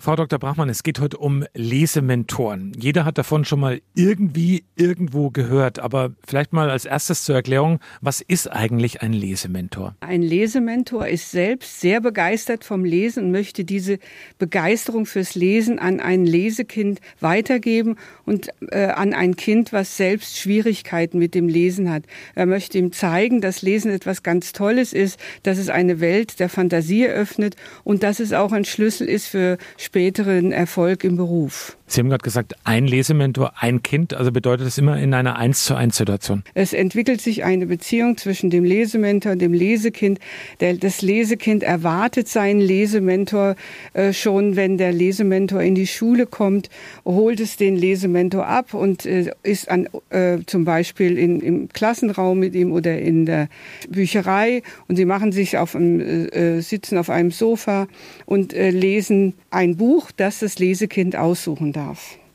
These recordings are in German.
Frau Dr. Brachmann, es geht heute um Lesementoren. Jeder hat davon schon mal irgendwie irgendwo gehört, aber vielleicht mal als erstes zur Erklärung, was ist eigentlich ein Lesementor? Ein Lesementor ist selbst sehr begeistert vom Lesen und möchte diese Begeisterung fürs Lesen an ein Lesekind weitergeben und äh, an ein Kind, was selbst Schwierigkeiten mit dem Lesen hat. Er möchte ihm zeigen, dass Lesen etwas ganz Tolles ist, dass es eine Welt der Fantasie eröffnet und dass es auch ein Schlüssel ist für späteren Erfolg im Beruf. Sie haben gerade gesagt, ein Lesementor, ein Kind, also bedeutet das immer in einer 1 zu 1 Situation? Es entwickelt sich eine Beziehung zwischen dem Lesementor und dem Lesekind. Das Lesekind erwartet seinen Lesementor äh, schon, wenn der Lesementor in die Schule kommt, holt es den Lesementor ab und äh, ist an, äh, zum Beispiel in, im Klassenraum mit ihm oder in der Bücherei und sie machen sich auf einem, sitzen auf einem Sofa und lesen ein Buch, das das Lesekind aussuchen darf.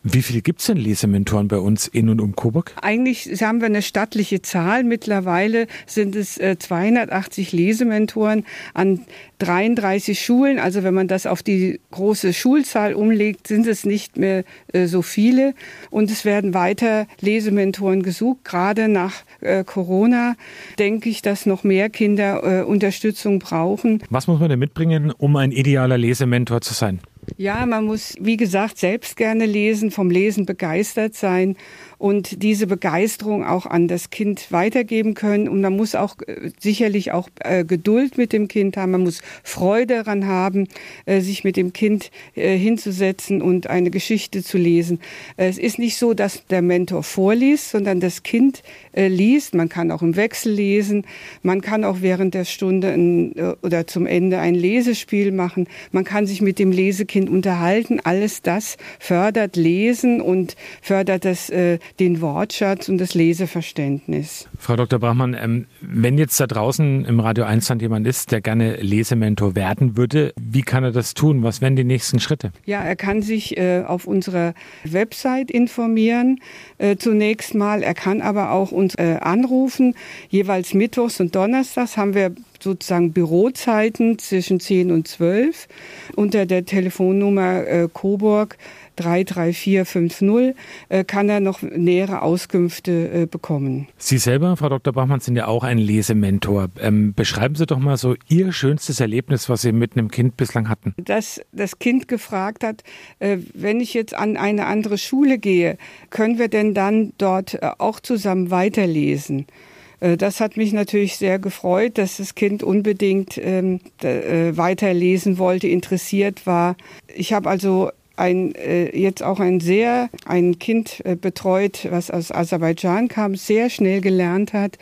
Wie viele gibt es denn Lesementoren bei uns in und um Coburg? Eigentlich haben wir eine stattliche Zahl. Mittlerweile sind es 280 Lesementoren an 33 Schulen. Also wenn man das auf die große Schulzahl umlegt, sind es nicht mehr äh, so viele. Und es werden weiter Lesementoren gesucht. Gerade nach äh, Corona denke ich, dass noch mehr Kinder äh, Unterstützung brauchen. Was muss man denn mitbringen, um ein idealer Lesementor zu sein? Ja, man muss, wie gesagt, selbst gerne lesen, vom Lesen begeistert sein und diese Begeisterung auch an das Kind weitergeben können. Und man muss auch äh, sicherlich auch äh, Geduld mit dem Kind haben. Man muss Freude daran haben, äh, sich mit dem Kind hinzusetzen und eine Geschichte zu lesen. Es ist nicht so, dass der Mentor vorliest, sondern das Kind liest. Man kann auch im Wechsel lesen. Man kann auch während der Stunde ein, oder zum Ende ein Lesespiel machen. Man kann sich mit dem Lesekind unterhalten. Alles das fördert Lesen und fördert das den Wortschatz und das Leseverständnis. Frau Dr. Brachmann, ähm, wenn jetzt da draußen im Radio 1 jemand ist, der gerne Lesementor werden würde, wie kann er das tun? Was wären die nächsten Schritte? Ja, er kann sich äh, auf unserer Website informieren. Äh, zunächst mal, er kann aber auch uns äh, anrufen. Jeweils Mittwochs und Donnerstags haben wir sozusagen Bürozeiten zwischen 10 und 12 unter der Telefonnummer Coburg 33450 äh, kann er noch nähere Auskünfte äh, bekommen. Sie selber, Frau Dr. Bachmann, sind ja auch ein Lesementor. Ähm, beschreiben Sie doch mal so Ihr schönstes Erlebnis, was Sie mit einem Kind bislang hatten. Dass das Kind gefragt hat, äh, wenn ich jetzt an eine andere Schule gehe, können wir denn dann dort äh, auch zusammen weiterlesen? Äh, das hat mich natürlich sehr gefreut, dass das Kind unbedingt ähm, äh, weiterlesen wollte, interessiert war. Ich habe also ein, äh, jetzt auch ein sehr, ein Kind äh, betreut, was aus Aserbaidschan kam, sehr schnell gelernt hat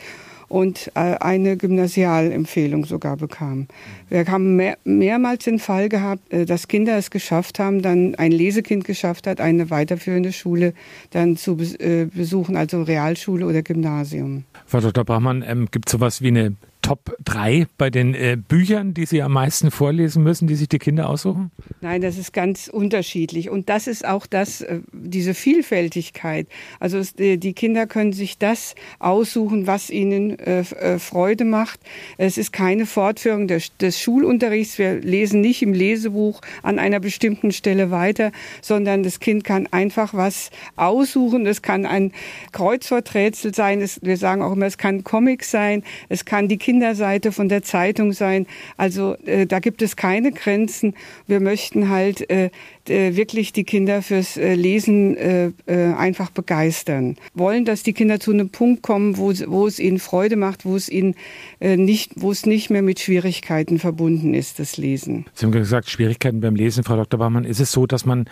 und äh, eine Gymnasialempfehlung sogar bekam. Wir haben mehr, mehrmals den Fall gehabt, dass Kinder es geschafft haben, dann ein Lesekind geschafft hat, eine weiterführende Schule dann zu besuchen, also Realschule oder Gymnasium. Frau Dr. Brachmann, ähm, gibt es sowas wie eine Top 3 bei den äh, Büchern, die Sie am meisten vorlesen müssen, die sich die Kinder aussuchen? Nein, das ist ganz unterschiedlich. Und das ist auch das, äh, diese Vielfältigkeit. Also die Kinder können sich das aussuchen, was ihnen äh, äh, Freude macht. Es ist keine Fortführung des, des Schulunterrichts. Wir lesen nicht im Lesebuch an einer bestimmten Stelle weiter, sondern das Kind kann einfach was aussuchen. Es kann ein Kreuzworträtsel sein. Es, wir sagen auch immer, es kann Comic sein. Es kann die Kinder Kinderseite von der Zeitung sein. Also äh, da gibt es keine Grenzen. Wir möchten halt äh, wirklich die Kinder fürs äh, Lesen äh, äh, einfach begeistern. Wollen, dass die Kinder zu einem Punkt kommen, wo, wo es ihnen Freude macht, wo es ihnen äh, nicht, wo es nicht mehr mit Schwierigkeiten verbunden ist, das Lesen. Sie haben gesagt, Schwierigkeiten beim Lesen, Frau Dr. Baumann. Ist es so, dass man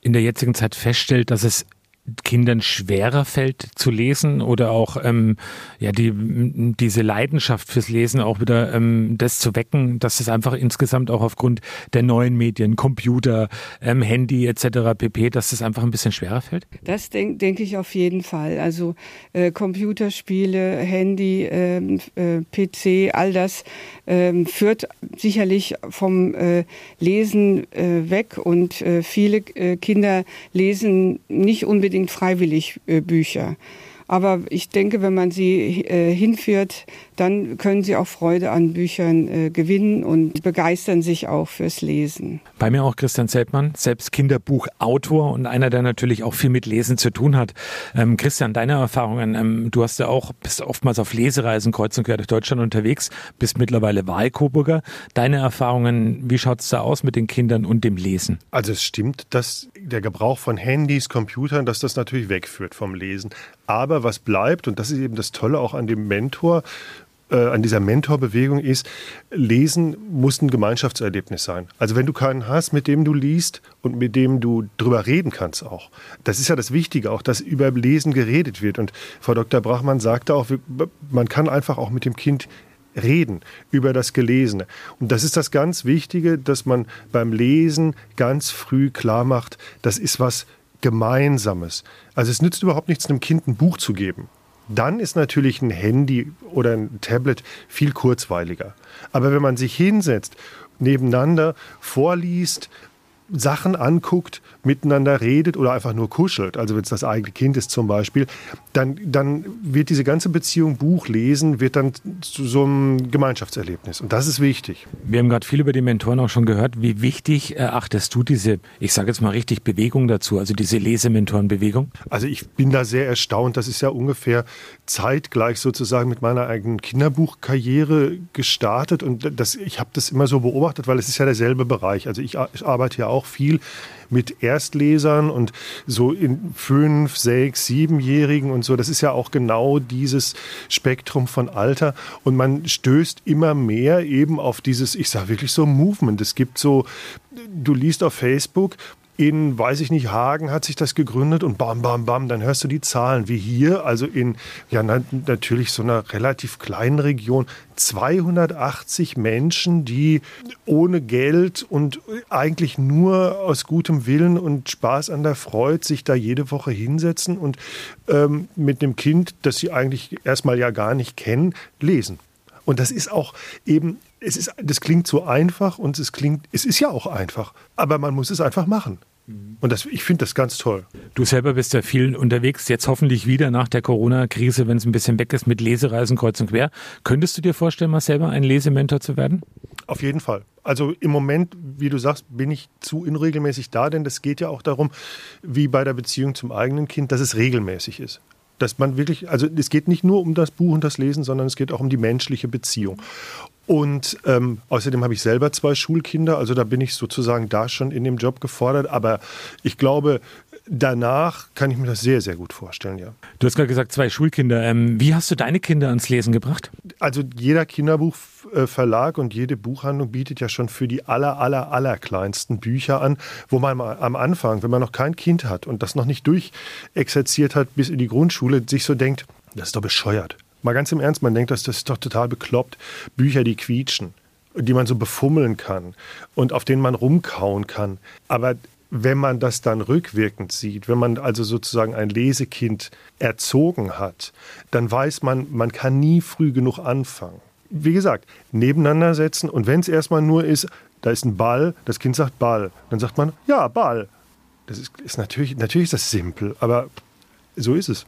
in der jetzigen Zeit feststellt, dass es Kindern schwerer fällt zu lesen oder auch ähm, ja die diese Leidenschaft fürs Lesen auch wieder ähm, das zu wecken, dass es einfach insgesamt auch aufgrund der neuen Medien, Computer, ähm, Handy etc. pp, dass es einfach ein bisschen schwerer fällt? Das denke denk ich auf jeden Fall. Also äh, Computerspiele, Handy, ähm, äh, PC, all das ähm, führt sicherlich vom äh, Lesen äh, weg und äh, viele äh, Kinder lesen nicht unbedingt freiwillig äh, Bücher. Aber ich denke, wenn man sie äh, hinführt dann können sie auch Freude an Büchern äh, gewinnen und begeistern sich auch fürs Lesen. Bei mir auch Christian Zeltmann, selbst Kinderbuchautor und einer, der natürlich auch viel mit Lesen zu tun hat. Ähm, Christian, deine Erfahrungen, ähm, du hast ja auch, bist oftmals auf Lesereisen kreuz und quer durch Deutschland unterwegs, bist mittlerweile Wahlkoburger. Deine Erfahrungen, wie schaut es da aus mit den Kindern und dem Lesen? Also es stimmt, dass der Gebrauch von Handys, Computern, dass das natürlich wegführt vom Lesen. Aber was bleibt, und das ist eben das Tolle auch an dem Mentor, äh, an dieser Mentorbewegung ist, Lesen muss ein Gemeinschaftserlebnis sein. Also wenn du keinen hast, mit dem du liest und mit dem du drüber reden kannst auch. Das ist ja das Wichtige, auch dass über Lesen geredet wird. Und Frau Dr. Brachmann sagte auch, man kann einfach auch mit dem Kind reden über das Gelesene. Und das ist das ganz Wichtige, dass man beim Lesen ganz früh klar macht, das ist was Gemeinsames. Also es nützt überhaupt nichts, einem Kind ein Buch zu geben. Dann ist natürlich ein Handy oder ein Tablet viel kurzweiliger. Aber wenn man sich hinsetzt, nebeneinander vorliest, Sachen anguckt, miteinander redet oder einfach nur kuschelt, also wenn es das eigene Kind ist zum Beispiel, dann, dann wird diese ganze Beziehung Buch lesen, wird dann zu so einem Gemeinschaftserlebnis. Und das ist wichtig. Wir haben gerade viel über die Mentoren auch schon gehört. Wie wichtig erachtest du diese, ich sage jetzt mal richtig, Bewegung dazu, also diese Lesementorenbewegung? Also ich bin da sehr erstaunt. Das ist ja ungefähr zeitgleich sozusagen mit meiner eigenen Kinderbuchkarriere gestartet. Und das, ich habe das immer so beobachtet, weil es ist ja derselbe Bereich. Also ich, ich arbeite ja auch viel mit Erstlesern und so in fünf, sechs, siebenjährigen und so. Das ist ja auch genau dieses Spektrum von Alter. Und man stößt immer mehr eben auf dieses, ich sage wirklich so Movement. Es gibt so, du liest auf Facebook, in, weiß ich nicht, Hagen hat sich das gegründet und bam, bam, bam, dann hörst du die Zahlen wie hier, also in ja natürlich so einer relativ kleinen Region, 280 Menschen, die ohne Geld und eigentlich nur aus gutem Willen und Spaß an der Freude sich da jede Woche hinsetzen und ähm, mit dem Kind, das sie eigentlich erstmal ja gar nicht kennen, lesen. Und das ist auch eben es ist, das klingt so einfach und es klingt, es ist ja auch einfach, aber man muss es einfach machen. Und das, ich finde das ganz toll. Du selber bist ja viel unterwegs, jetzt hoffentlich wieder nach der Corona-Krise, wenn es ein bisschen weg ist mit Lesereisen kreuz und quer. Könntest du dir vorstellen, mal selber ein Lesementor zu werden? Auf jeden Fall. Also im Moment, wie du sagst, bin ich zu unregelmäßig da, denn das geht ja auch darum, wie bei der Beziehung zum eigenen Kind, dass es regelmäßig ist dass man wirklich, also es geht nicht nur um das Buch und das Lesen, sondern es geht auch um die menschliche Beziehung. Und ähm, außerdem habe ich selber zwei Schulkinder, also da bin ich sozusagen da schon in dem Job gefordert. Aber ich glaube, danach kann ich mir das sehr, sehr gut vorstellen, ja. Du hast gerade gesagt, zwei Schulkinder. Ähm, wie hast du deine Kinder ans Lesen gebracht? Also jeder Kinderbuchverlag und jede Buchhandlung bietet ja schon für die aller, aller, aller kleinsten Bücher an, wo man am Anfang, wenn man noch kein Kind hat und das noch nicht durchexerziert hat bis in die Grundschule, sich so denkt, das ist doch bescheuert. Mal ganz im Ernst, man denkt, das, das ist doch total bekloppt. Bücher, die quietschen, die man so befummeln kann und auf denen man rumkauen kann. Aber wenn man das dann rückwirkend sieht, wenn man also sozusagen ein Lesekind erzogen hat, dann weiß man, man kann nie früh genug anfangen. Wie gesagt, nebeneinander setzen und wenn es erstmal nur ist, da ist ein Ball, das Kind sagt Ball, dann sagt man, ja, Ball. Das ist, ist natürlich, natürlich ist das simpel, aber so ist es.